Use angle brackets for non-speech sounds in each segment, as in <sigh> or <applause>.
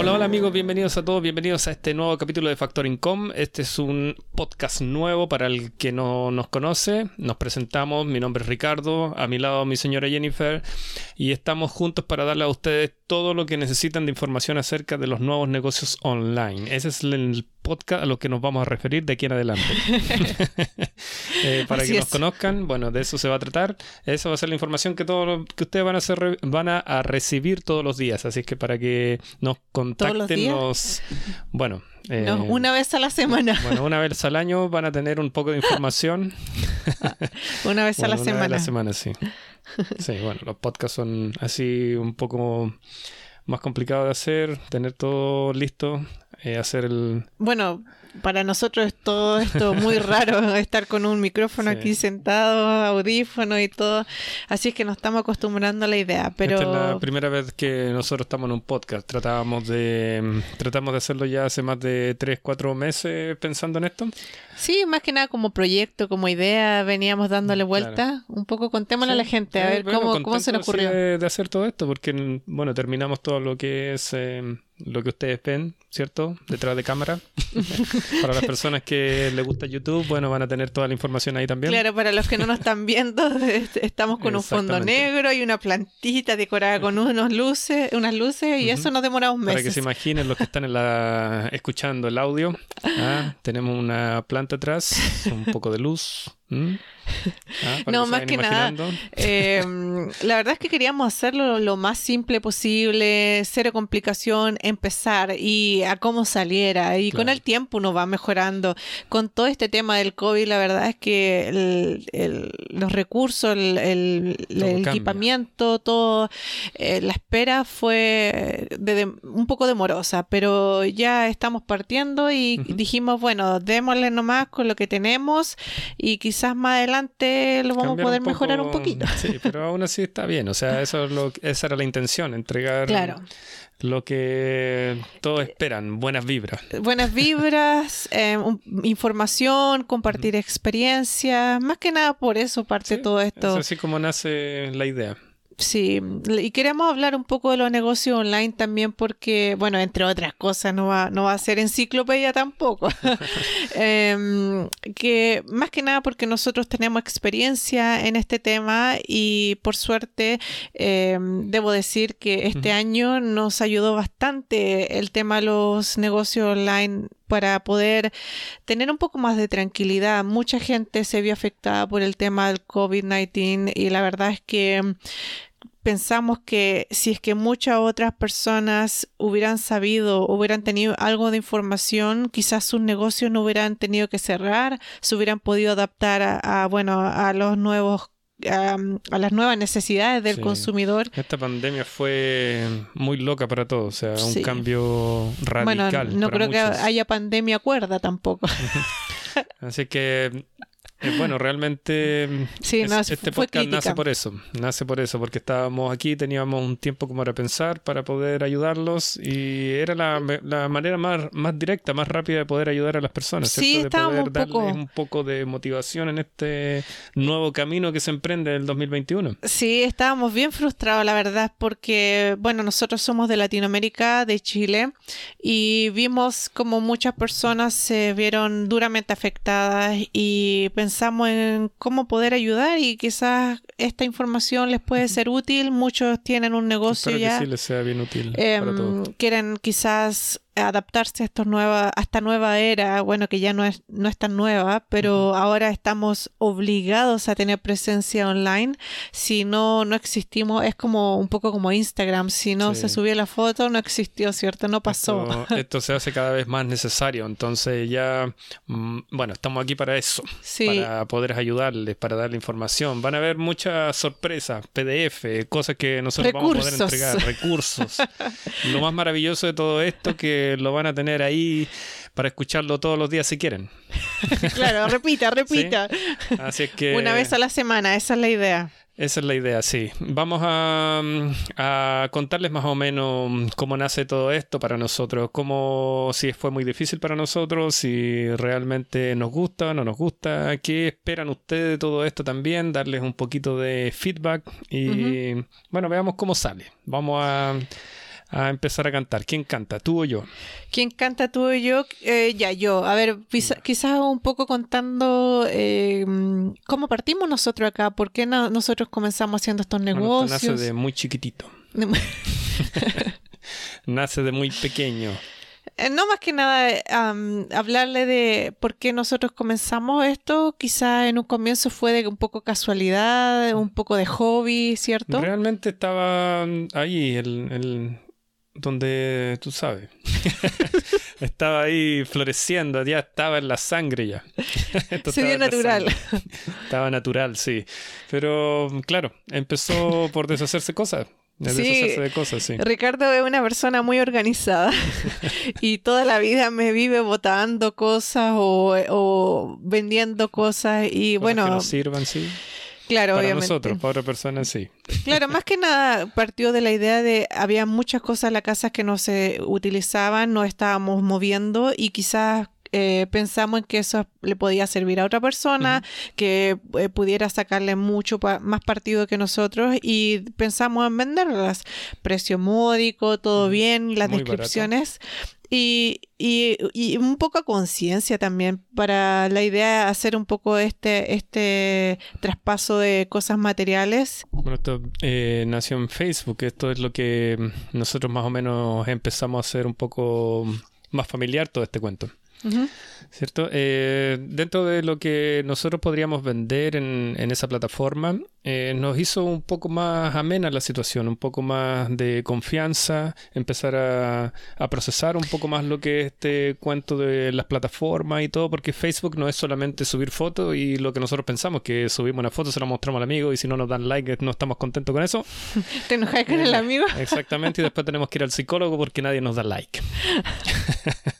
Hola, hola amigos, bienvenidos a todos, bienvenidos a este nuevo capítulo de Factor Income. Este es un podcast nuevo para el que no nos conoce. Nos presentamos, mi nombre es Ricardo, a mi lado mi señora Jennifer y estamos juntos para darle a ustedes todo lo que necesitan de información acerca de los nuevos negocios online. Ese es el podcast a lo que nos vamos a referir de aquí en adelante. <laughs> <laughs> Eh, para que nos conozcan, bueno, de eso se va a tratar. Esa va a ser la información que, todo, que ustedes van a, hacer, van a, recibir todos los días. Así que para que nos contacten, nos, bueno, eh, una vez a la semana. <laughs> Bueno, una vez al año van a tener un poco de información. una vez a la semana. Vez a la semana, sí. Sí, bueno, los podcasts son así un poco más complicados de hacer, tener todo listo, eh, hacer el... Bueno, para nosotros es todo esto muy <laughs> raro, estar con un micrófono aquí sentado, audífono y todo. Así es que nos estamos acostumbrando a la idea. Pero... Esta es la primera vez que nosotros estamos en un podcast. Tratábamos de, tratamos de hacerlo ya hace más de 3, 4 meses pensando en esto. Sí, más que nada como proyecto, como idea, veníamos dándole vuelta. Un poco contémosle a la gente, a ver cómo, cómo se nos ocurrió. De, hacer todo esto, porque bueno, terminamos todo lo que es... Eh, lo que ustedes ven, ¿cierto? Detrás de cámara. <laughs> para las personas que les gusta YouTube, bueno, van a tener toda la información ahí también. Claro, para los que no nos están viendo, <laughs> estamos con un fondo negro y una plantita decorada con unos luces, unas luces y eso nos demora un mes. Para que se imaginen los que están en la, escuchando el audio, ¿ah? tenemos una planta atrás, un poco de luz. <laughs> Ah, no, más que nada. Em, <laughs> la verdad es que queríamos hacerlo lo más simple posible, cero complicación, empezar y a cómo saliera. Y con el tiempo uno va mejorando. Con todo este tema del COVID, la verdad es que los recursos, el, equipamiento, todo, eh, la espera fue un poco demorosa, pero ya estamos partiendo y dijimos, bueno, démosle nomás con lo que tenemos y quizás más adelante lo vamos a poder mejorar un poquito. Sí, pero aún así está bien. O sea, eso es lo, esa era la intención, entregar lo que todos esperan, buenas vibras. Buenas vibras, <laughs> eh, información, compartir experiencias. Más que nada por eso parte todo esto. Es así como nace la idea. Sí, y queremos hablar un poco de los negocios online también porque, bueno, entre otras cosas, no va, no va a ser enciclopedia tampoco. <laughs> Em, que más que nada porque nosotros tenemos experiencia en este tema y por suerte em, debo decir que este año nos ayudó bastante el tema de los negocios online para poder tener un poco más de tranquilidad. Mucha gente se vio afectada por el tema del COVID-19 y la verdad es que pensamos que si es que muchas otras personas hubieran sabido, hubieran tenido algo de información, quizás sus negocios no hubieran tenido que cerrar, se hubieran podido adaptar a, bueno, a los nuevos a, las nuevas necesidades del consumidor. Esta pandemia fue muy loca para todos, o sea, un cambio radical. Bueno, no creo que haya pandemia cuerda tampoco. <laughs> Así que eh, bueno, realmente sí, este podcast nace por eso, nace por eso, porque estábamos aquí, teníamos un tiempo como para pensar, para poder ayudarlos y era la, la manera más, más directa, más rápida de poder ayudar a las personas, sí, de poder un darles poco... un poco de motivación en este nuevo camino que se emprende en el 2021. Sí, estábamos bien frustrados, la verdad, porque, bueno, nosotros somos de Latinoamérica, de Chile, y vimos como muchas personas se vieron duramente afectadas y pensamos pensamos en cómo poder ayudar y quizás esta información les puede ser útil. Muchos tienen un negocio ya. Que sí les sea bien útil. Em, quieren quizás adaptarse a, estos nueva, a esta nueva era, bueno, que ya no es, no es tan nueva, pero ahora estamos obligados a tener presencia online. Si no, no existimos, es como un poco como Instagram, si no se subió la foto, no existió, ¿cierto? No pasó. <laughs> Esto, se hace cada vez más necesario, entonces ya, mm, bueno, estamos aquí para eso, para poder ayudarles, para darle información. Van a haber muchas sorpresas, PDF, cosas que nosotros vamos a poder entregar, recursos. Lo más maravilloso de todo esto que lo van a tener ahí para escucharlo todos los días si quieren. <laughs> claro, repita, repita. Así es que... Una vez a la semana, esa es la idea. Esa es la idea, sí. Vamos a, contarles más o menos cómo nace todo esto para nosotros, cómo si fue muy difícil para nosotros, si realmente nos gusta o no nos gusta, qué esperan ustedes de todo esto también, darles un poquito de feedback y bueno, veamos cómo sale. Vamos a a empezar a cantar. ¿Quién canta? ¿Tú o yo? ¿Quién canta tú o yo? Eh, ya, yo. A ver, quizás un poco contando eh, cómo partimos nosotros acá, por qué nosotros comenzamos haciendo estos negocios. nace de muy chiquitito. <laughs> nace de muy pequeño. Eh, no más que nada hablarle de por qué nosotros comenzamos esto, quizás en un comienzo fue de un poco casualidad, un poco de hobby, ¿cierto? Realmente estaba ahí el, donde tú sabes. <laughs> estaba ahí floreciendo, ya estaba en la sangre ya. <laughs> Sería natural. Estaba natural, sí. Pero claro, empezó por deshacerse cosas. deshacerse de cosas, sí. Ricardo es una persona muy organizada <laughs> y toda la vida me vive botando cosas o, vendiendo cosas y bueno... Que nos sirvan, sí. Claro, para nosotros, para otra persona sí. Claro, más que nada partió de la idea de había muchas cosas en la casa que no se utilizaban, no estábamos moviendo y quizás eh, pensamos en que eso le podía servir a otra persona, que eh, pudiera sacarle mucho más partido que nosotros y pensamos en venderlas. Precio módico, todo bien, las descripciones. Y, y, un poco a conciencia también para la idea de hacer un poco este, este traspaso de cosas materiales. Bueno, esto eh, nació en Facebook, esto es lo que nosotros más o menos empezamos a hacer un poco más familiar todo este cuento. ¿Cierto? Eh, dentro de lo que nosotros podríamos vender en, esa plataforma, eh, nos hizo un poco más amena la situación, un poco más de confianza, empezar a, procesar un poco más lo que es este cuento de las plataformas y todo, porque Facebook no es solamente subir fotos y lo que nosotros pensamos, que subimos una foto, se la mostramos al amigo y si no nos dan like no estamos contentos con eso. <laughs> Te enojas con el amigo. Exactamente, y después tenemos que ir al psicólogo porque nadie nos da like. <laughs>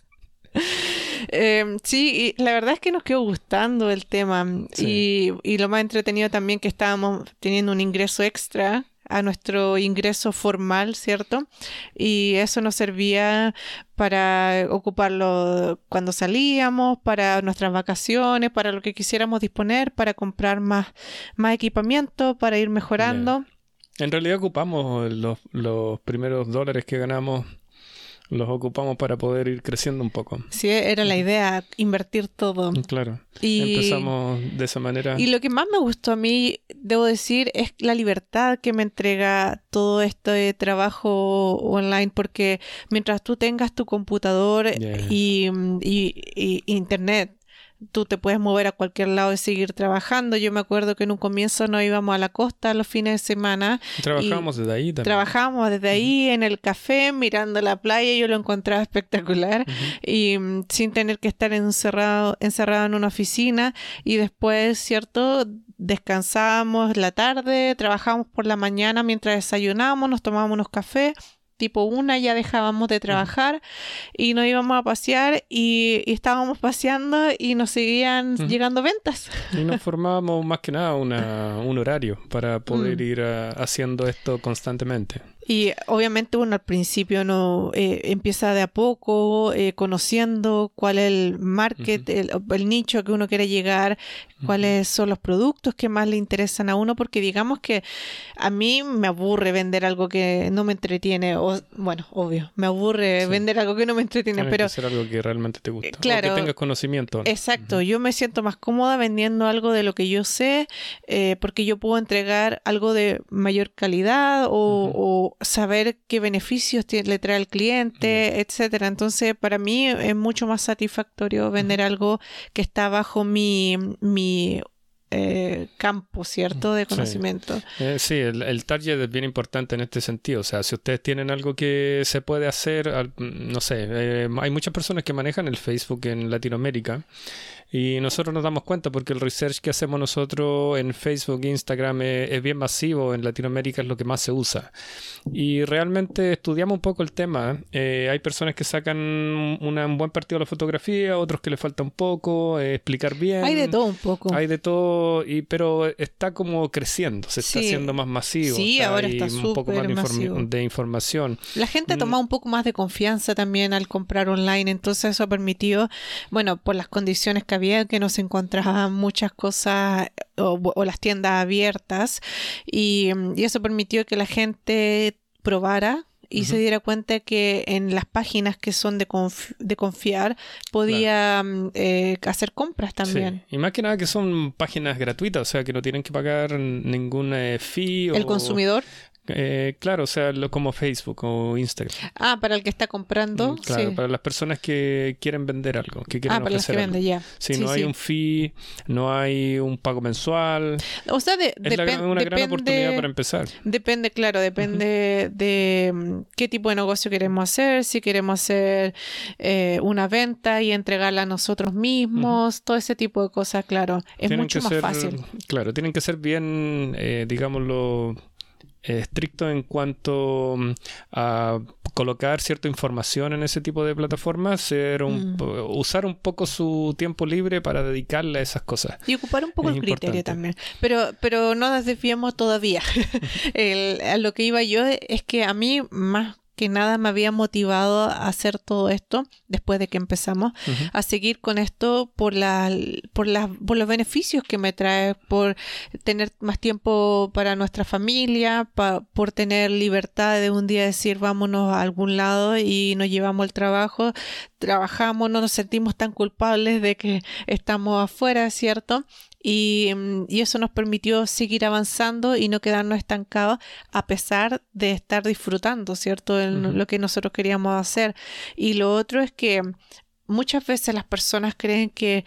Eh, sí, y la verdad es que nos quedó gustando el tema y, y, lo más entretenido también que estábamos teniendo un ingreso extra a nuestro ingreso formal, ¿cierto? Y eso nos servía para ocuparlo cuando salíamos, para nuestras vacaciones, para lo que quisiéramos disponer, para comprar más, más equipamiento, para ir mejorando. En realidad ocupamos los, los primeros dólares que ganamos los ocupamos para poder ir creciendo un poco. Sí, era la idea, invertir todo. Claro. Y, Empezamos de esa manera. Y lo que más me gustó a mí, debo decir, es la libertad que me entrega todo este trabajo online, porque mientras tú tengas tu computador y, y internet, tú te puedes mover a cualquier lado y seguir trabajando. Yo me acuerdo que en un comienzo no íbamos a la costa los fines de semana. Trabajábamos desde ahí también. Trabajábamos desde ahí en el café, mirando la playa. Yo lo encontraba <laughs> espectacular y mm, sin tener que estar encerrado, encerrado en una oficina. Y después, ¿cierto? Descansábamos la tarde, trabajábamos por la mañana mientras desayunábamos, nos tomábamos unos cafés tipo una ya dejábamos de trabajar y nos íbamos a pasear y, estábamos paseando y nos seguían llegando ventas. Y nos <laughs> formábamos más que nada un horario para poder mm. ir haciendo esto constantemente. Y obviamente uno al principio no eh, empieza de a poco eh, conociendo cuál es el market, el, nicho que uno quiere llegar, cuáles son los productos que más le interesan a uno, porque digamos que a mí me aburre vender algo que no me entretiene, o bueno, obvio, me aburre vender algo que no me entretiene, pero hacer algo que realmente te gusta, claro, que tengas conocimiento. Exacto, yo me siento más cómoda vendiendo algo de lo que yo sé, eh, porque yo puedo entregar algo de mayor calidad o saber qué beneficios le trae al cliente, etcétera. Entonces, para mí es mucho más satisfactorio vender algo que está bajo mi, mi eh, campo, ¿cierto? De conocimiento. Eh, sí, el, target es bien importante en este sentido. O sea, si ustedes tienen algo que se puede hacer, no sé, eh, hay muchas personas que manejan el Facebook en Latinoamérica y nosotros nos damos cuenta porque el research que hacemos nosotros en Facebook e Instagram es, bien masivo, en Latinoamérica es lo que más se usa. Y realmente estudiamos un poco el tema. Eh, hay personas que sacan un buen partido de la fotografía, otros que le falta un poco, eh, explicar bien. Hay de todo un poco. Hay de todo, y, pero está como creciendo, se está haciendo más masivo. Sí, ahora está un poco más de, información. La gente mm. tomado un poco más de confianza también al comprar online, entonces eso ha permitido, bueno, por las condiciones que que no se encontraban muchas cosas o, las tiendas abiertas y, eso permitió que la gente probara y se diera cuenta que en las páginas que son de, de confiar podía mm, eh, hacer compras también. Y más que nada que son páginas gratuitas, o sea que no tienen que pagar ningún eh, fee. ¿El consumidor? Eh, claro, o sea, lo, como Facebook o Instagram. Ah, para el que está comprando. Mm, claro, para las personas que quieren vender algo, que quieren Ah, para los que venden, ya. Sí, no hay un fee, no hay un pago mensual. O sea, de, es una gran oportunidad para empezar. Depende, claro, depende de mm, qué tipo de negocio queremos hacer, si queremos hacer eh, una venta y entregarla a nosotros mismos, todo ese tipo de cosas, claro. Es mucho más fácil. Claro, tienen que ser bien, eh, digámoslo, estricto en cuanto mm, a colocar cierta información en ese tipo de plataformas, ser un, mm. usar un poco su tiempo libre para dedicarle a esas cosas. Y ocupar un poco el criterio también. Pero, pero no nos desviemos todavía. <laughs> a lo que iba yo es que a mí más que nada me había motivado a hacer todo esto después de que empezamos a seguir con esto por la, por por los beneficios que me trae por tener más tiempo para nuestra familia por tener libertad de un día decir vámonos a algún lado y nos llevamos el trabajo trabajamos no nos sentimos tan culpables de que estamos afuera cierto Mm, y, eso nos permitió seguir avanzando y no quedarnos estancados a pesar de estar disfrutando, ¿cierto? En lo que nosotros queríamos hacer. Y lo otro es que muchas veces las personas creen que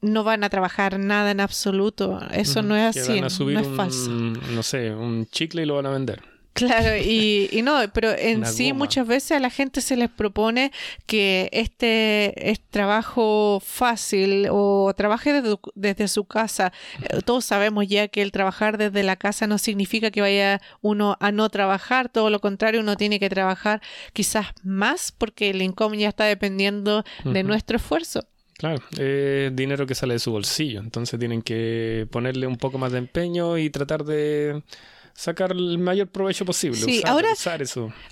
no van a trabajar nada en absoluto. Eso no es así, no es falso. no sé, un chicle y lo van a vender. Claro, y, y no, pero en sí muchas veces a la gente se les propone que este es trabajo fácil o trabaje desde, su casa. Eh, todos sabemos ya que el trabajar desde la casa no significa que vaya uno a no trabajar, todo lo contrario, uno tiene que trabajar quizás más porque el income ya está dependiendo de nuestro esfuerzo. Claro, eh, dinero que sale de su bolsillo, entonces tienen que ponerle un poco más de empeño y tratar de sacar el mayor provecho posible. Sí, ahora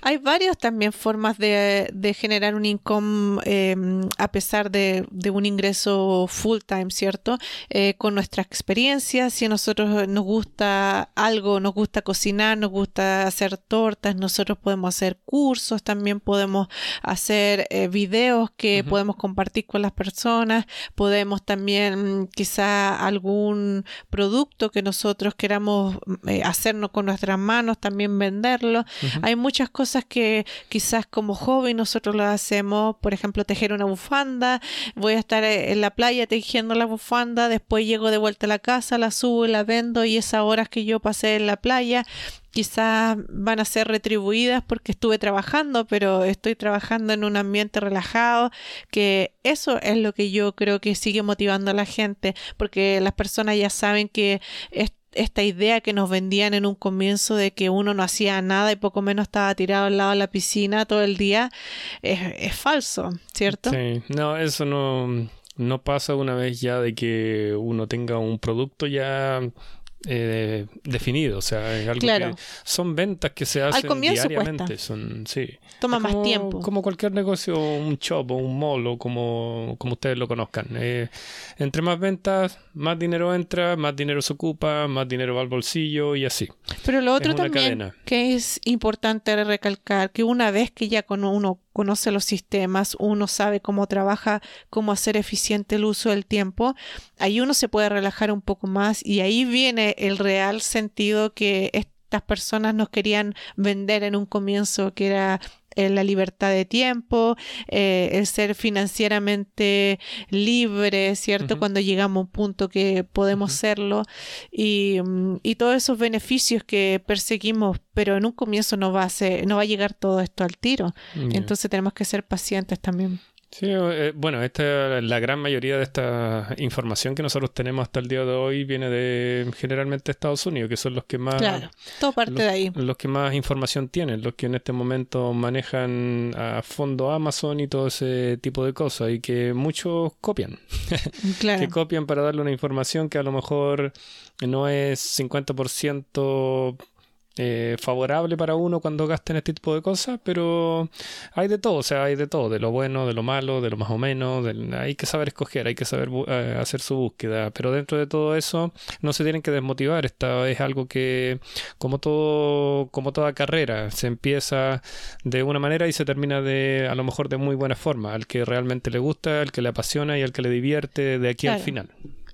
hay varias también formas de, generar un income em, a pesar de, un ingreso full time, ¿cierto? Eh, con nuestra experiencia, si a nosotros nos gusta algo, nos gusta cocinar, nos gusta hacer tortas, nosotros podemos hacer cursos, también podemos hacer eh, videos que podemos compartir con las personas, podemos también quizá algún producto que nosotros queramos eh, hacernos con nuestras manos, también venderlo. Hay muchas cosas que quizás como hobby nosotros lo hacemos, por ejemplo, tejer una bufanda, voy a estar eh, en la playa tejiendo la bufanda, después llego de vuelta a la casa, la subo y la vendo y esas horas que yo pasé en la playa quizás van a ser retribuidas porque estuve trabajando, pero estoy trabajando en un ambiente relajado, que eso es lo que yo creo que sigue motivando a la gente, porque las personas ya saben que esta idea que nos vendían en un comienzo de que uno no hacía nada y poco menos estaba tirado al lado de la piscina todo el día, es, falso, ¿cierto? Sí, no, eso no, no pasa una vez ya de que uno tenga un producto ya eh, definido, o sea, es algo que son ventas que se hacen diariamente, son sí. Toma más tiempo. Como cualquier negocio, un shop o un mall o como, como ustedes lo conozcan. Eh, entre más ventas, más dinero entra, más dinero se ocupa, más dinero va al bolsillo y así. Pero lo otro también que es importante recalcar que una vez que ya con uno conoce los sistemas, uno sabe cómo trabaja, cómo hacer eficiente el uso del tiempo, ahí uno se puede relajar un poco más y ahí viene el real sentido que estas personas nos querían vender en un comienzo, que era eh, la libertad de tiempo, eh, el ser financieramente libre, ¿cierto? Cuando llegamos a un punto que podemos serlo y, mm, y, todos esos beneficios que perseguimos, pero en un comienzo no va a, ser, no va a llegar todo esto al tiro. Entonces tenemos que ser pacientes también. Sí, eh, bueno, esta, la gran mayoría de esta información que nosotros tenemos hasta el día de hoy viene de generalmente Estados Unidos, que son los que más... Claro, todo parte los, de ahí. Los que más información tienen, los que en este momento manejan a fondo Amazon y todo ese tipo de cosas, y que muchos copian. <laughs> Claro. que copian para darle una información que a lo mejor no es 50% eh, favorable para uno cuando gasten este tipo de cosas, pero hay de todo, o sea, hay de todo, de lo bueno, de lo malo, de lo más o menos, hay que saber escoger, hay que saber eh, hacer su búsqueda, pero dentro de todo eso no se tienen que desmotivar, esta es algo que como todo como toda carrera se empieza de una manera y se termina de a lo mejor de muy buena forma, al que realmente le gusta, al que le apasiona y al que le divierte de aquí al final.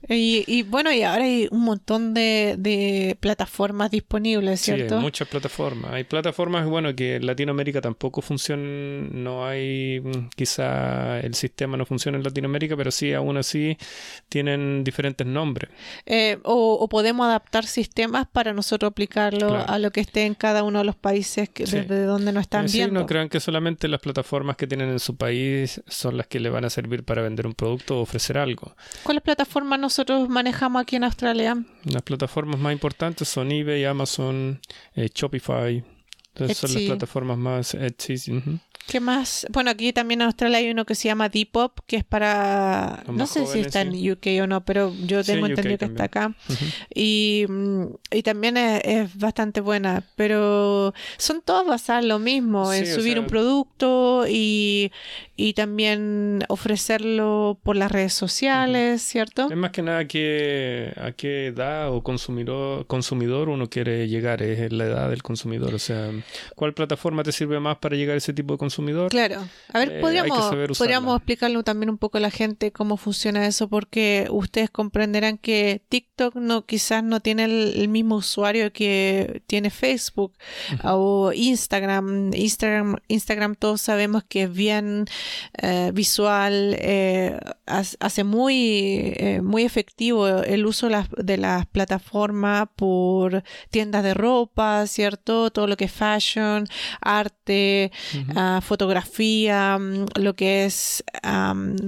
Y, bueno, y ahora hay un montón de, plataformas disponibles, ¿cierto? Sí, hay muchas plataformas. Hay plataformas, bueno, que en Latinoamérica tampoco funcionan, no hay, mm, quizá el sistema no funciona en Latinoamérica, pero sí, aún así, tienen diferentes nombres. Eh, o, podemos adaptar sistemas para nosotros aplicarlo a lo que esté en cada uno de los países que, desde donde nos están eh, sí, viendo. no crean que solamente las plataformas que tienen en su país son las que le van a servir para vender un producto o ofrecer algo. ¿Cuáles plataformas nos nosotros manejamos aquí en Australia? Las plataformas más importantes son eBay, Amazon, eh, Shopify. Entonces son las plataformas más Etsy. ¿Qué más? Bueno, aquí también en Australia hay uno que se llama Depop, que es para... no sé si está en UK o no, pero yo tengo entendido que está acá. y, y, también es, bastante buena, pero son todas basadas en lo mismo, en subir un producto y, y, también ofrecerlo por las redes sociales, ¿cierto? Es más que nada que a qué edad o consumidor, consumidor uno quiere llegar, es la edad del consumidor, o sea, ¿cuál plataforma te sirve más para llegar a ese tipo de consumidor? Claro. A ver, eh, podríamos, explicarlo también un poco a la gente cómo funciona eso, porque ustedes comprenderán que TikTok no quizás no tiene el, mismo usuario que tiene Facebook o Instagram. Instagram. Instagram todos sabemos que es bien eh, visual, eh, hace muy, muy efectivo el uso de las plataformas por tiendas de ropa, ¿cierto? Todo lo que es fashion, arte, fotografía, mm, lo que es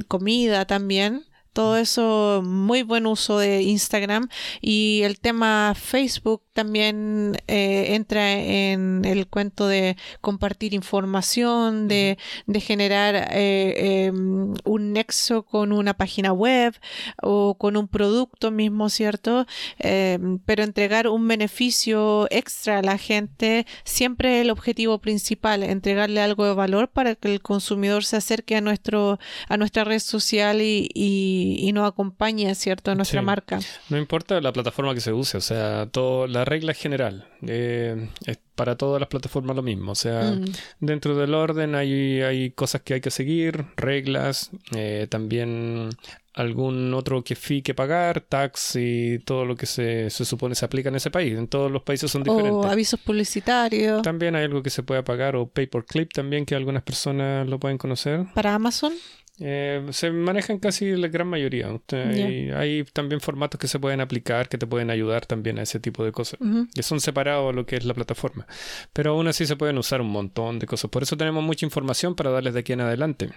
comida también todo eso, muy buen uso de Instagram y el tema Facebook también eh, entra en el cuento de compartir información, de, generar eh, em, un nexo con una página web o con un producto mismo, ¿cierto? Em, pero entregar un beneficio extra a la gente siempre el objetivo principal, entregarle algo de valor para que el consumidor se acerque a, nuestro, a nuestra red social y y, nos acompañe, ¿cierto?, nuestra marca. No importa la plataforma que se use, o sea, todo, la regla general. Eh, es para todas las plataformas lo mismo. O sea, mm. dentro del orden hay, hay cosas que hay que seguir, reglas, eh, también algún otro que fee que pagar, tax y todo lo que se, se, supone se aplica en ese país. En todos los países son diferentes. O avisos publicitarios. También hay algo que se puede pagar, o pay per clip también, que algunas personas lo pueden conocer. ¿Para Amazon? Eh, se manejan casi la gran mayoría. hay, también formatos que se pueden aplicar que te pueden ayudar también a ese tipo de cosas. Que son separados a lo que es la plataforma. Pero aún así se pueden usar un montón de cosas. Por eso tenemos mucha información para darles de aquí en adelante.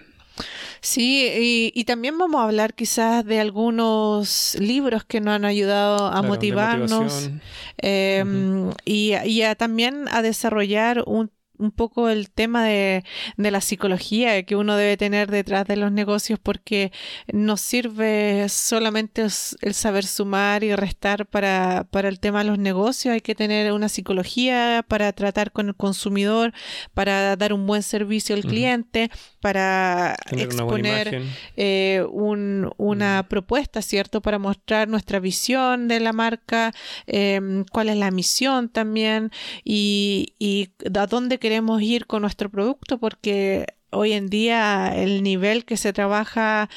Sí, y, también vamos a hablar quizás de algunos libros que nos han ayudado a motivarnos em, y, y también a desarrollar un un poco el tema de, la psicología que uno debe tener detrás de los negocios porque no sirve solamente el saber sumar y restar para, el tema de los negocios, hay que tener una psicología para tratar con el consumidor, para dar un buen servicio al cliente, para exponer eh, una propuesta, ¿cierto? Para mostrar nuestra visión de la marca, em, cuál es la misión también y, y a dónde queremos ir con nuestro producto porque hoy en día el nivel que se trabaja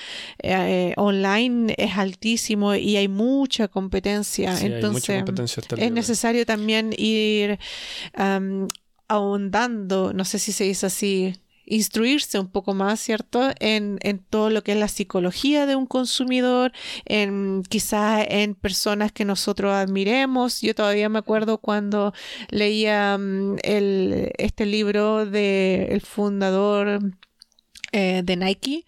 eh, online es altísimo y hay mucha competencia. Entonces es necesario también ir ahondando, no sé si se dice así, instruirse un poco más, ¿cierto? En, en, todo lo que es la psicología de un consumidor, en quizás en personas que nosotros admiremos. Yo todavía me acuerdo cuando leía mm, el, este libro del el fundador eh, de Nike.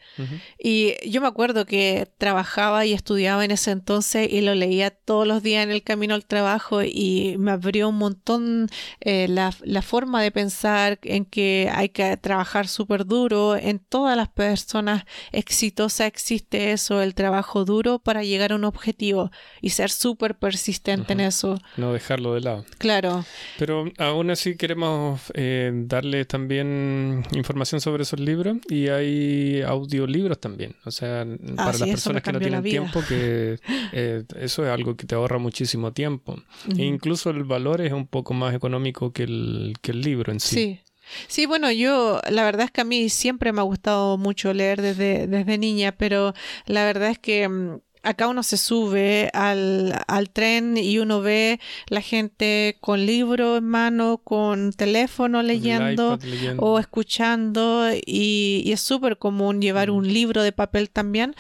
Y yo me acuerdo que trabajaba y estudiaba en ese entonces y lo leía todos los días en el camino al trabajo y me abrió un montón eh, la, la forma de pensar en que hay que trabajar súper duro. En todas las personas exitosas existe eso, el trabajo duro para llegar a un objetivo y ser súper persistente en eso. No dejarlo de lado. Claro. Pero aún así queremos eh, darle también información sobre esos libros y hay audiolibros también. O sea, para sí, las personas que no tienen tiempo, que <laughs> eh, eso es algo que te ahorra muchísimo tiempo. E incluso el valor es un poco más económico que el, que el libro en sí. Sí. Sí, bueno, yo la verdad es que a mí siempre me ha gustado mucho leer desde, desde niña, pero la verdad es que mm, acá uno se sube al, al tren y uno ve la gente con libro en mano, con teléfono leyendo o escuchando y, y es súper común llevar Mm. un libro de papel también,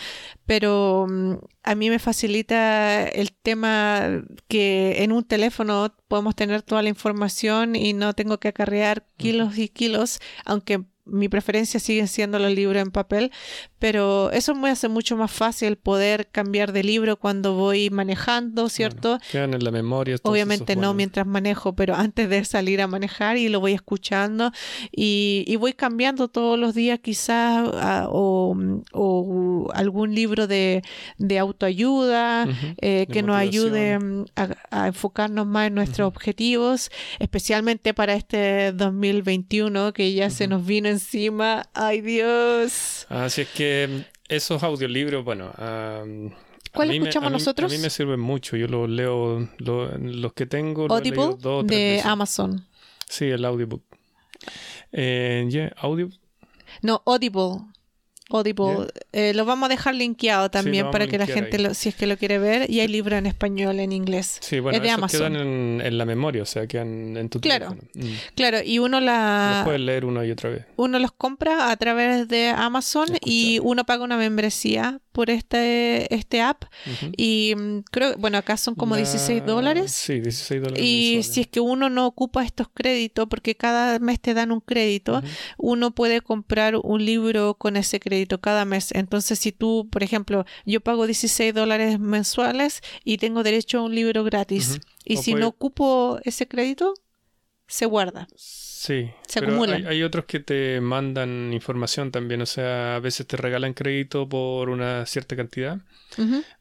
pero mm, a mí me facilita el tema que en un teléfono podemos tener toda la información y no tengo que acarrear kilos y kilos, aunque mi preferencia sigue siendo los libros en papel, pero eso me hace mucho más fácil poder cambiar de libro cuando voy manejando, ¿cierto? Bueno, quedan en la memoria. Obviamente no mientras manejo, pero antes de salir a manejar y lo voy escuchando y, y voy cambiando todos los días quizás ah, o, o algún libro de, de autoayuda eh, de que nos ayude mm, a, a enfocarnos más en nuestros objetivos, especialmente para este 2021 que ya se nos vino encima. ¡Ay Dios! Así es que mm, esos audiolibros, bueno. a ¿Cuál mí me- escuchamos a mí- nosotros? A mí me sirven mucho. Yo los leo, lo- los que tengo. Audible dos de veces. Amazon. Sí, el audiobook. Eh, yeah, audio. No, Audible. Audible. Eh, lo vamos a dejar linkeado también lo para que la gente, lo- si es que lo quiere ver, y hay libros en español, en inglés. Sí, bueno, es de Amazon. quedan en, en la memoria, o sea, quedan en tu Claro. teléfono. Mm. Claro, y uno Los la puedes leer una y otra vez. uno los compra a través de Amazon y uno paga una membresía por este, este app. Ujú. Y mm, creo, bueno, acá son como La- 16 dólares. Sí, 16 dólares. Y mensuales. si es que uno no ocupa estos créditos, porque cada mes te dan un crédito, Ujú. uno puede comprar un libro con ese crédito cada mes. Entonces, si tú, por ejemplo, yo pago 16 dólares mensuales y tengo derecho a un libro gratis, y O si puede- no ocupo ese crédito, se guarda. Sí, Se pero acumulan. Hay, hay otros que te mandan información también, o sea, a veces te regalan crédito por una cierta cantidad.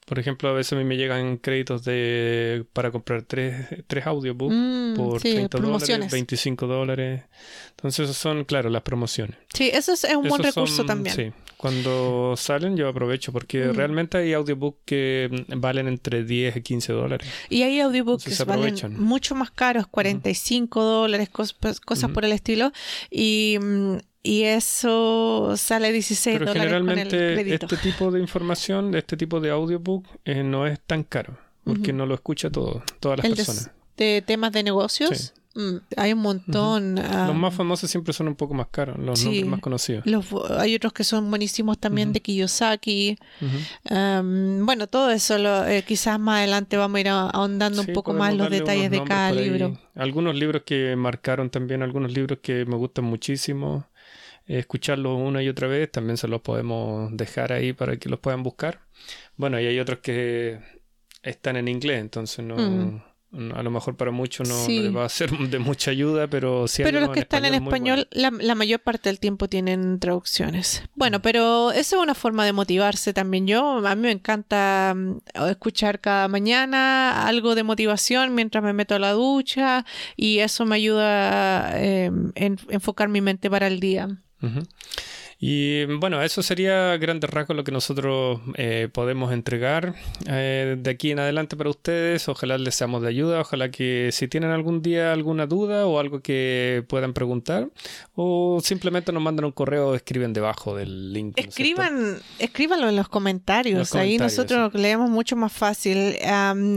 Por ejemplo, a veces a mí me llegan créditos de para comprar tres, tres audiobooks Mm, por sí, 30 dólares, promociones. 25 dólares. Entonces, esos son, claro, las promociones. Sí, eso es, un buen Esos recurso son- también. Sí, cuando salen yo aprovecho porque Mm. realmente hay audiobooks que mm, valen entre 10 y 15 dólares. Y hay audiobooks Entonces que valen aprovechan. mucho más caros, 45 dólares, cos- pues, cosas por el estilo. Y, mm, y eso sale 16 Pero dólares con el generalmente crédito. este tipo de información, este tipo de audiobook eh, no es tan caro porque Ujú. no lo escucha todo, todas las El de, personas. de temas de negocios. mm, hay un montón. ah, Los más famosos siempre son un poco más caros, los sí. nombres más conocidos. los- hay otros que son buenísimos también de Kiyosaki. Am, bueno, todo eso lo, eh, quizás más adelante vamos a ir ahondando Sí, un poco más los detalles de cada libro. Algunos libros que marcaron también, algunos libros que me gustan muchísimo. eh, escucharlos una y otra vez, también se los podemos dejar ahí para que los puedan buscar. Bueno, y hay otros que están en inglés, entonces no, Mm. no- a lo mejor para muchos no, no Sí. les va a ser de mucha ayuda, pero hay Pero los que están en bueno. español, la, la mayor parte del tiempo tienen traducciones. Bueno, pero eso es una forma de motivarse también. Yo, a mí me encanta mm, escuchar cada mañana algo de motivación mientras me meto a la ducha y eso me ayuda a eh, en- enfocar mi mente para el día. Ujú. Y bueno, eso sería grandes rasgos lo que nosotros eh, podemos entregar eh, de aquí en adelante para ustedes. Ojalá les seamos de ayuda. Ojalá que si tienen algún día alguna duda o algo que puedan preguntar o simplemente nos mandan un correo o escriben debajo del link. Escriban, escríbanlo en los comentarios. Los Ahí comentarios, nosotros leemos mucho más fácil.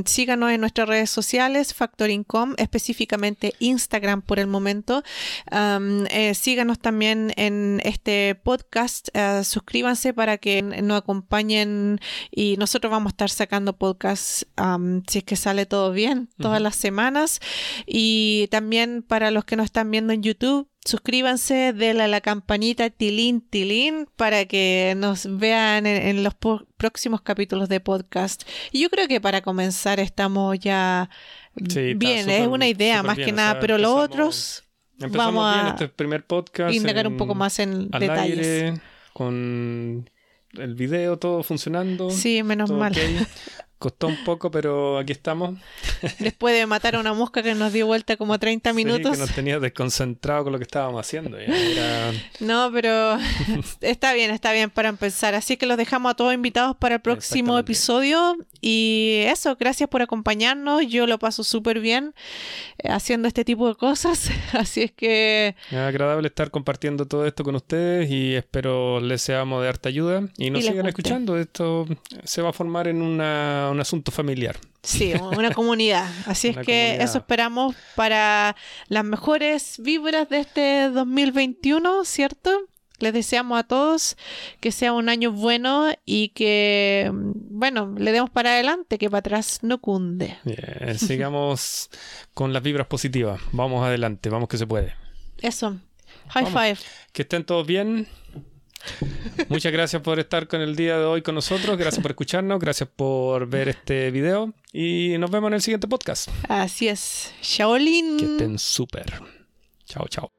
Síganos en nuestras redes sociales, Factoring.com, específicamente Instagram por el momento. Eh, síganos también en este podcast, eh, suscríbanse para que nos acompañen y nosotros vamos a estar sacando podcast um, si es que sale todo bien todas las semanas. Y también para los que nos están viendo en YouTube, suscríbanse, denle a la campanita tilín tilín para que nos vean en, los próximos capítulos de podcast. Y yo creo que para comenzar estamos ya bien, es una idea más que nada, pero los otros vamos a este primer podcast indagar un poco más en detalles. con el video todo funcionando. Sí, menos mal. <laughs> Costó un poco, pero aquí estamos. <laughs> Después de matar a una mosca que nos dio vuelta como 30 minutos. Sí, que nos tenía desconcentrado con lo que estábamos haciendo. No, pero <laughs> está bien, está bien para empezar. Así que los dejamos a todos invitados para el próximo episodio. Y eso, gracias por acompañarnos. Yo lo paso súper bien eh, haciendo este tipo de cosas. <laughs> Así es que... Es agradable estar compartiendo todo esto con ustedes y espero les seamos de harta ayuda. Y nos sigan escuchando. Esto se va a formar en una un asunto familiar. Sí, una comunidad. Así es que eso esperamos para las mejores vibras de este 2021, ¿cierto? Les deseamos a todos que sea un año bueno y que, bueno, le demos para adelante, que para atrás no cunde. sigamos <laughs> con las vibras positivas. Vamos adelante, vamos que se puede. Eso. High five. Que estén todos bien. Muchas gracias por estar con el día de hoy con nosotros. Gracias por escucharnos. Gracias por ver este video. Y nos vemos en el siguiente podcast. Así es. Shaolin. Que estén súper. Chao, chao.